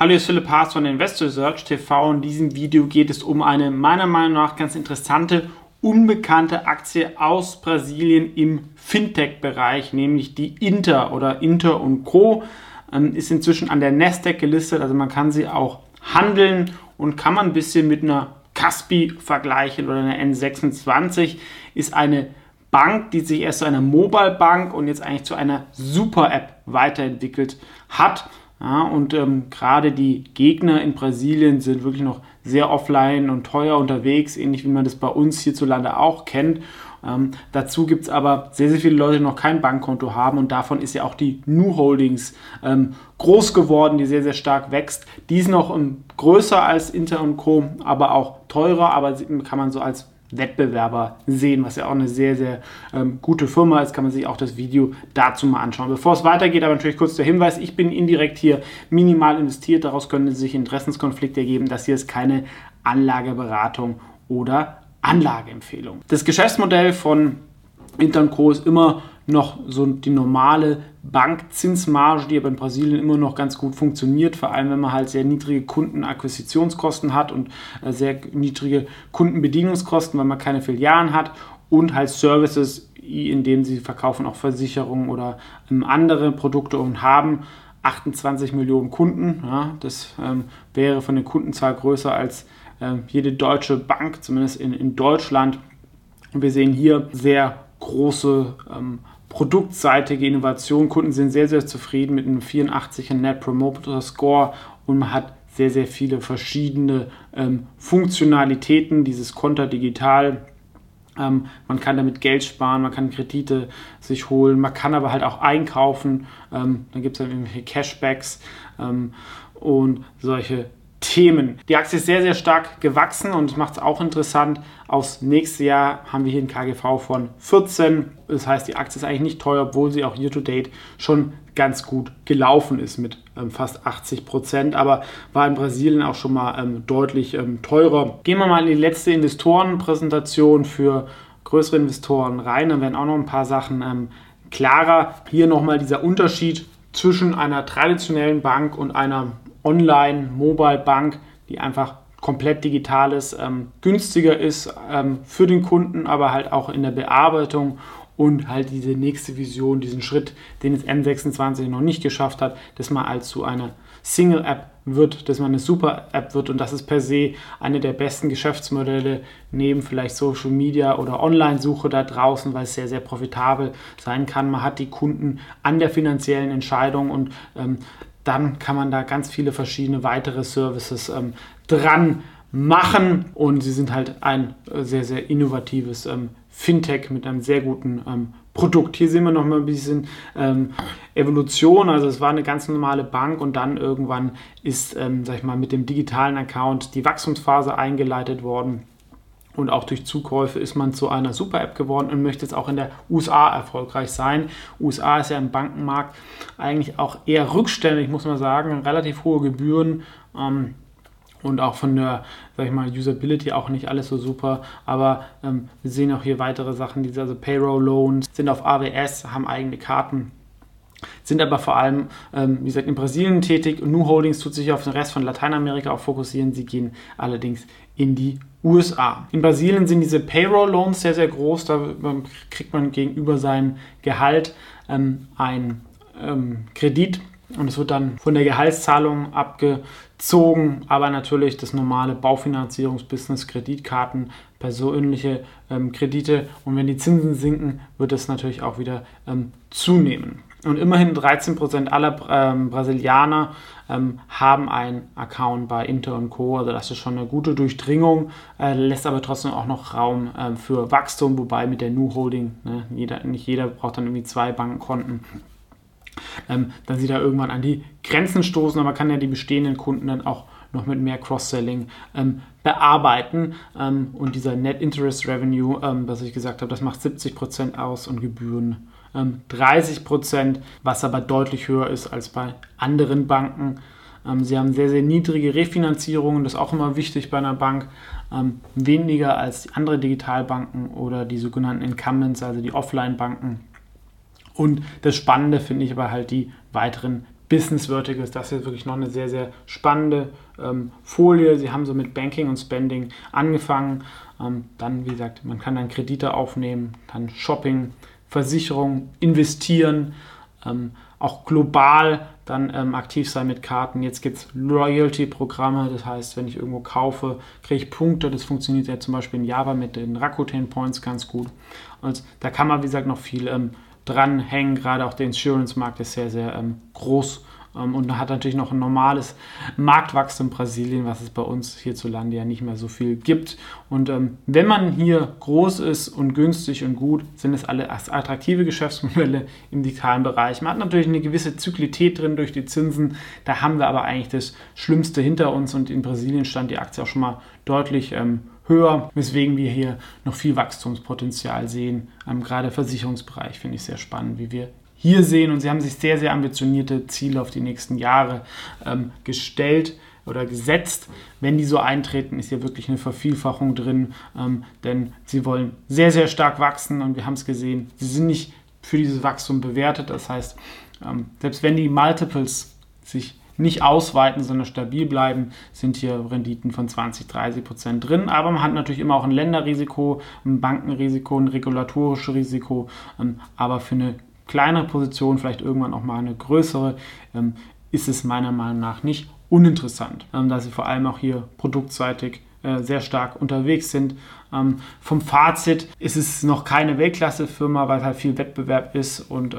Hallo, hier ist Philipp Haas von Investor Search TV. In diesem Video geht es um eine meiner Meinung nach ganz interessante, unbekannte Aktie aus Brasilien im Fintech-Bereich, nämlich die Inter oder Inter Co. Ähm, ist inzwischen an der Nasdaq gelistet, also man kann sie auch handeln und kann man ein bisschen mit einer Caspi vergleichen oder einer N26. Ist eine Bank, die sich erst zu einer Mobile Bank und jetzt eigentlich zu einer Super App weiterentwickelt hat. Ja, und ähm, gerade die Gegner in Brasilien sind wirklich noch sehr offline und teuer unterwegs, ähnlich wie man das bei uns hierzulande auch kennt. Ähm, dazu gibt es aber sehr, sehr viele Leute, die noch kein Bankkonto haben und davon ist ja auch die New Holdings ähm, groß geworden, die sehr, sehr stark wächst. Die ist noch ähm, größer als Inter und Co., aber auch teurer, aber kann man so als Wettbewerber sehen, was ja auch eine sehr, sehr ähm, gute Firma ist, kann man sich auch das Video dazu mal anschauen. Bevor es weitergeht, aber natürlich kurz der Hinweis, ich bin indirekt hier minimal investiert, daraus können sich Interessenskonflikte ergeben, das hier ist keine Anlageberatung oder Anlageempfehlung. Das Geschäftsmodell von Interco ist immer noch so die normale Bankzinsmarge, die aber in Brasilien immer noch ganz gut funktioniert, vor allem wenn man halt sehr niedrige Kundenakquisitionskosten hat und äh, sehr niedrige Kundenbedienungskosten, weil man keine Filialen hat und halt Services, indem sie verkaufen auch Versicherungen oder ähm, andere Produkte und haben 28 Millionen Kunden. Ja, das ähm, wäre von der Kundenzahl größer als äh, jede deutsche Bank, zumindest in, in Deutschland. Und wir sehen hier sehr große ähm, produktseitige Innovation. Kunden sind sehr, sehr zufrieden mit einem 84er Net Promoter Score und man hat sehr, sehr viele verschiedene ähm, Funktionalitäten. Dieses Konter digital. Ähm, man kann damit Geld sparen, man kann Kredite sich holen, man kann aber halt auch einkaufen. Ähm, dann gibt es dann irgendwelche Cashbacks ähm, und solche Themen. Die Aktie ist sehr, sehr stark gewachsen und macht es auch interessant. Aufs nächste Jahr haben wir hier ein KGV von 14. Das heißt, die Aktie ist eigentlich nicht teuer, obwohl sie auch year to date schon ganz gut gelaufen ist mit ähm, fast 80 Prozent, aber war in Brasilien auch schon mal ähm, deutlich ähm, teurer. Gehen wir mal in die letzte Investorenpräsentation für größere Investoren rein. Dann werden auch noch ein paar Sachen ähm, klarer. Hier nochmal dieser Unterschied zwischen einer traditionellen Bank und einer Online-Mobile-Bank, die einfach komplett digital ist, ähm, günstiger ist ähm, für den Kunden, aber halt auch in der Bearbeitung und halt diese nächste Vision, diesen Schritt, den es N26 noch nicht geschafft hat, dass man als zu einer Single-App wird, dass man eine Super-App wird und das ist per se eine der besten Geschäftsmodelle neben vielleicht Social Media oder Online-Suche da draußen, weil es sehr, sehr profitabel sein kann. Man hat die Kunden an der finanziellen Entscheidung und ähm, dann kann man da ganz viele verschiedene weitere Services ähm, dran machen und sie sind halt ein äh, sehr, sehr innovatives ähm, Fintech mit einem sehr guten ähm, Produkt. Hier sehen wir noch mal ein bisschen ähm, Evolution. Also es war eine ganz normale Bank und dann irgendwann ist, ähm, sag ich mal, mit dem digitalen Account die Wachstumsphase eingeleitet worden. Und auch durch Zukäufe ist man zu einer Super-App geworden und möchte jetzt auch in der USA erfolgreich sein. USA ist ja im Bankenmarkt eigentlich auch eher rückständig, muss man sagen. Relativ hohe Gebühren. Ähm, und auch von der, sag ich mal, Usability auch nicht alles so super. Aber ähm, wir sehen auch hier weitere Sachen, diese also Payroll Loans sind auf AWS, haben eigene Karten sind aber vor allem, ähm, wie gesagt, in Brasilien tätig. New Holdings tut sich auf den Rest von Lateinamerika auch fokussieren. Sie gehen allerdings in die USA. In Brasilien sind diese Payroll-Loans sehr, sehr groß. Da kriegt man gegenüber seinem Gehalt ähm, einen ähm, Kredit und es wird dann von der Gehaltszahlung abgezogen, aber natürlich das normale Baufinanzierungsbusiness, Kreditkarten, persönliche ähm, Kredite und wenn die Zinsen sinken, wird es natürlich auch wieder ähm, zunehmen. Und immerhin 13% aller ähm, Brasilianer ähm, haben einen Account bei Inter und Co. Also das ist schon eine gute Durchdringung, äh, lässt aber trotzdem auch noch Raum äh, für Wachstum, wobei mit der New Holding, ne, jeder, nicht jeder braucht dann irgendwie zwei Bankkonten. Ähm, dann sie da irgendwann an die Grenzen stoßen, aber kann ja die bestehenden Kunden dann auch noch mit mehr Cross-Selling ähm, bearbeiten. Ähm, und dieser Net Interest Revenue, ähm, was ich gesagt habe, das macht 70% aus und Gebühren 30 ähm, Prozent, was aber deutlich höher ist als bei anderen Banken. Ähm, sie haben sehr, sehr niedrige Refinanzierungen, das ist auch immer wichtig bei einer Bank, weniger als andere Digitalbanken oder die sogenannten Incumbents, also die Offline-Banken. Und das Spannende finde ich aber halt die weiteren Business Verticals. Das ist wirklich noch eine sehr, sehr spannende ähm, Folie. Sie haben so mit Banking und Spending angefangen. Ähm, dann, wie gesagt, man kann dann Kredite aufnehmen, dann Shopping, Versicherung, investieren, ähm, auch global dann ähm, aktiv sein mit Karten. Jetzt gibt es Loyalty-Programme, das heißt, wenn ich irgendwo kaufe, kriege ich Punkte. Das funktioniert ja zum Beispiel in Java mit den Rakuten Points ganz gut. Und da kann man, wie gesagt, noch viel ähm, dranhängen. Gerade auch der Insurance-Markt ist sehr, sehr ähm, groß ähm, und hat natürlich noch ein normales Marktwachstum in Brasilien, was es bei uns hierzulande ja nicht mehr so viel gibt. Und ähm, wenn man hier groß ist und günstig und gut, sind es alle attraktive Geschäftsmodelle im digitalen Bereich. Man hat natürlich eine gewisse Zyklität drin durch die Zinsen. Da haben wir aber eigentlich das Schlimmste hinter uns und in Brasilien stand die Aktie auch schon mal deutlich ähm, höher, weswegen wir hier noch viel Wachstumspotenzial sehen. Ähm, gerade Versicherungsbereich finde ich sehr spannend, wie wir hier sehen. Und sie haben sich sehr, sehr ambitionierte Ziele auf die nächsten Jahre ähm, gestellt oder gesetzt. Wenn die so eintreten, ist hier wirklich eine Vervielfachung drin, ähm, denn sie wollen sehr, sehr stark wachsen und wir haben es gesehen, sie sind nicht für dieses Wachstum bewertet. Das heißt, ähm, selbst wenn die Multiples sich nicht ausweiten, sondern stabil bleiben, sind hier Renditen von 20, 30 Prozent drin. Aber man hat natürlich immer auch ein Länderrisiko, ein Bankenrisiko, ein regulatorisches Risiko. Ähm, aber für eine kleinere Position, vielleicht irgendwann auch mal eine größere, ähm, ist es meiner Meinung nach nicht uninteressant, ähm, da sie vor allem auch hier produktseitig äh, sehr stark unterwegs sind. vom Fazit ist es noch keine Weltklasse-Firma, weil halt viel Wettbewerb ist und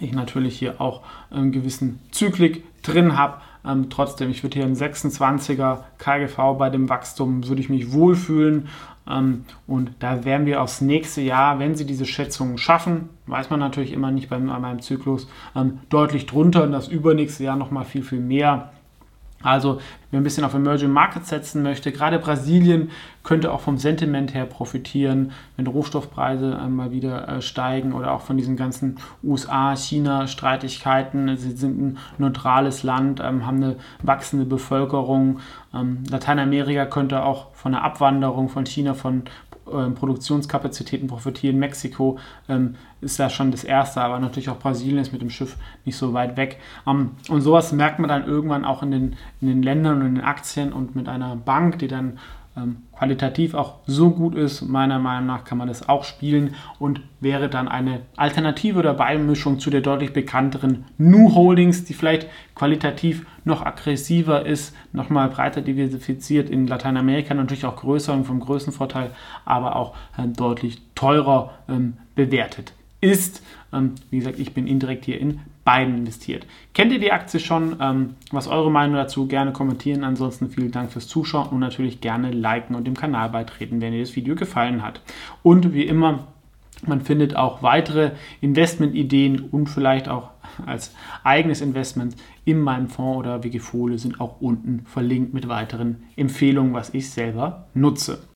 ich natürlich hier auch einen gewissen Zyklik drin habe. Ähm, trotzdem, ich würde hier einen 26er KGV bei dem Wachstum, würde ich mich wohlfühlen. Ähm, und da werden wir aufs nächste Jahr, wenn sie diese Schätzungen schaffen, weiß man natürlich immer nicht bei meinem Zyklus, ähm, deutlich drunter und das übernächste Jahr nochmal viel, viel mehr. Also, wer ein bisschen auf Emerging Markets setzen möchte, gerade Brasilien könnte auch vom Sentiment her profitieren, wenn Rohstoffpreise äh, mal wieder äh, steigen oder auch von diesen ganzen USA-China-Streitigkeiten. Sie sind ein neutrales Land, ähm, haben eine wachsende Bevölkerung. Ähm, Lateinamerika könnte auch von der Abwanderung von China von ähm, Produktionskapazitäten profitieren. Mexiko ähm, ist da schon das erste, aber natürlich auch Brasilien ist mit dem Schiff nicht so weit weg. Ähm, und sowas merkt man dann irgendwann auch in den, in den Ländern und in den Aktien und mit einer Bank, die dann qualitativ auch so gut ist, meiner Meinung nach kann man das auch spielen und wäre dann eine Alternative oder Beimischung zu der deutlich bekannteren New Holdings, die vielleicht qualitativ noch aggressiver ist, nochmal breiter diversifiziert in Lateinamerika, natürlich auch größer und vom Größenvorteil, aber auch äh, deutlich teurer ähm, bewertet ist. Ähm, wie gesagt, ich bin indirekt hier in beiden investiert. Kennt ihr die Aktie schon? Ähm, was eure Meinung dazu? Gerne kommentieren. Ansonsten vielen Dank fürs Zuschauen und natürlich gerne liken und dem Kanal beitreten, wenn dir das Video gefallen hat. Und wie immer, man findet auch weitere Investmentideen und vielleicht auch als eigenes Investment in meinem Fonds oder Wikifolie sind auch unten verlinkt mit weiteren Empfehlungen, was ich selber nutze.